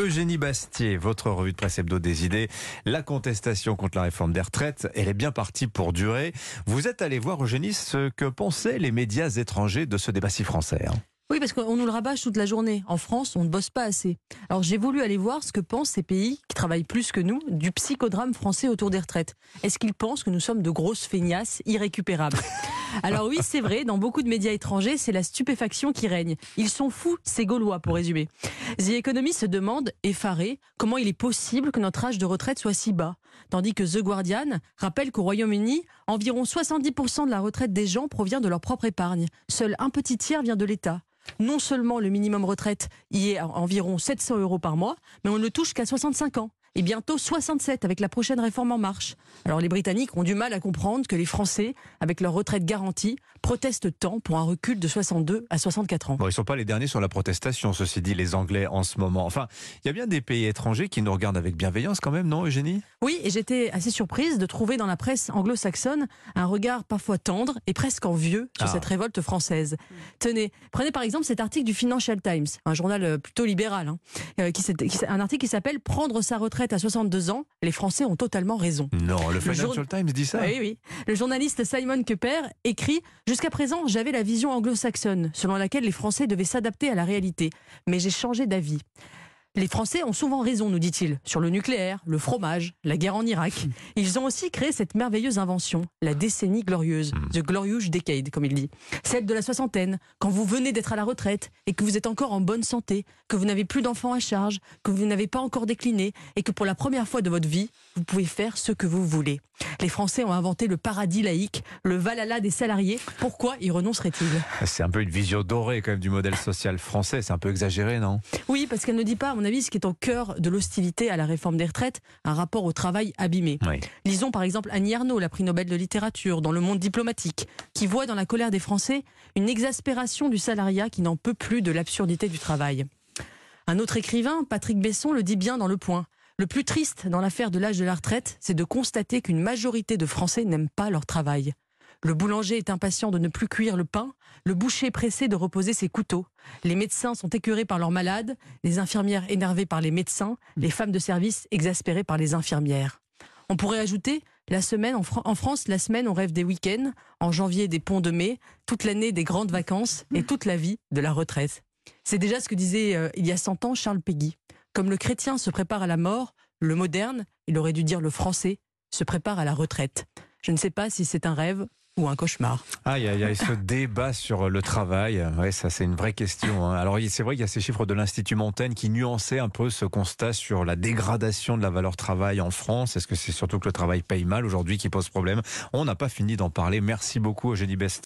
Eugénie Bastier, votre revue de presse hebdo des idées. La contestation contre la réforme des retraites, elle est bien partie pour durer. Vous êtes allé voir, Eugénie, ce que pensaient les médias étrangers de ce débat si français. hein. Oui, parce qu'on nous le rabâche toute la journée. En France, on ne bosse pas assez. Alors j'ai voulu aller voir ce que pensent ces pays qui travaillent plus que nous du psychodrame français autour des retraites. Est-ce qu'ils pensent que nous sommes de grosses feignasses irrécupérables? Alors oui, c'est vrai, dans beaucoup de médias étrangers, c'est la stupéfaction qui règne. Ils sont fous, ces Gaulois, pour résumer. The Economist se demande, effaré, comment il est possible que notre âge de retraite soit si bas. Tandis que The Guardian rappelle qu'au Royaume-Uni, environ 70% de la retraite des gens provient de leur propre épargne. Seul un petit tiers vient de l'État. Non seulement le minimum retraite y est à environ 700 euros par mois, mais on ne le touche qu'à 65 ans. Et bientôt 67 avec la prochaine réforme en marche. Alors les Britanniques ont du mal à comprendre que les Français, avec leur retraite garantie, protestent tant pour un recul de 62 à 64 ans. Bon, ils sont pas les derniers sur la protestation, ceci dit, les Anglais en ce moment. Enfin, il y a bien des pays étrangers qui nous regardent avec bienveillance quand même, non, Eugénie? Oui, et j'étais assez surprise de trouver dans la presse anglo-saxonne un regard parfois tendre et presque envieux sur Ah. cette révolte française. Tenez, prenez par exemple cet article du Financial Times, un journal euh, plutôt libéral, hein, euh, qui un article qui s'appelle Prendre sa retraite à 62 ans, les Français ont totalement raison. Non, le jour- Financial Times dit ça Oui, oui. Le journaliste Simon Cooper écrit Jusqu'à présent, j'avais la vision anglo-saxonne, selon laquelle les Français devaient s'adapter à la réalité. Mais j'ai changé d'avis. Les Français ont souvent raison, nous dit-il, sur le nucléaire, le fromage, la guerre en Irak. Ils ont aussi créé cette merveilleuse invention, la décennie glorieuse, the glorious decade, comme il dit. Celle de la soixantaine, quand vous venez d'être à la retraite et que vous êtes encore en bonne santé, que vous n'avez plus d'enfants à charge, que vous n'avez pas encore décliné et que pour la première fois de votre vie, vous pouvez faire ce que vous voulez. Les Français ont inventé le paradis laïque, le valhalla des salariés. Pourquoi y renonceraient-ils C'est un peu une vision dorée quand même du modèle social français, c'est un peu exagéré, non? Oui, parce qu'elle ne dit pas, mon avis, ce qui est au cœur de l'hostilité à la réforme des retraites, un rapport au travail abîmé. Oui. Lisons par exemple Annie Ernaux, la prix Nobel de littérature, dans le monde diplomatique, qui voit dans la colère des Français une exaspération du salariat qui n'en peut plus de l'absurdité du travail. Un autre écrivain, Patrick Besson, le dit bien dans Le Point. Le plus triste dans l'affaire de l'âge de la retraite, c'est de constater qu'une majorité de Français n'aiment pas leur travail. Le boulanger est impatient de ne plus cuire le pain, le boucher pressé de reposer ses couteaux. Les médecins sont écœurés par leurs malades, les infirmières énervées par les médecins, les femmes de service exaspérées par les infirmières. On pourrait ajouter la semaine en, Fran- en France, la semaine on rêve des week-ends, en janvier des ponts de mai, toute l'année des grandes vacances et toute la vie de la retraite. C'est déjà ce que disait euh, il y a 100 ans Charles Péguy. Comme le chrétien se prépare à la mort, le moderne, il aurait dû dire le français, se prépare à la retraite. Je ne sais pas si c'est un rêve ou un cauchemar. Aïe, aïe, aïe, ce débat sur le travail, ouais, ça c'est une vraie question. hein. Alors c'est vrai qu'il y a ces chiffres de l'Institut Montaigne qui nuançaient un peu ce constat sur la dégradation de la valeur travail en France. Est-ce que c'est surtout que le travail paye mal aujourd'hui qui pose problème? On n'a pas fini d'en parler. Merci beaucoup Eugénie Best.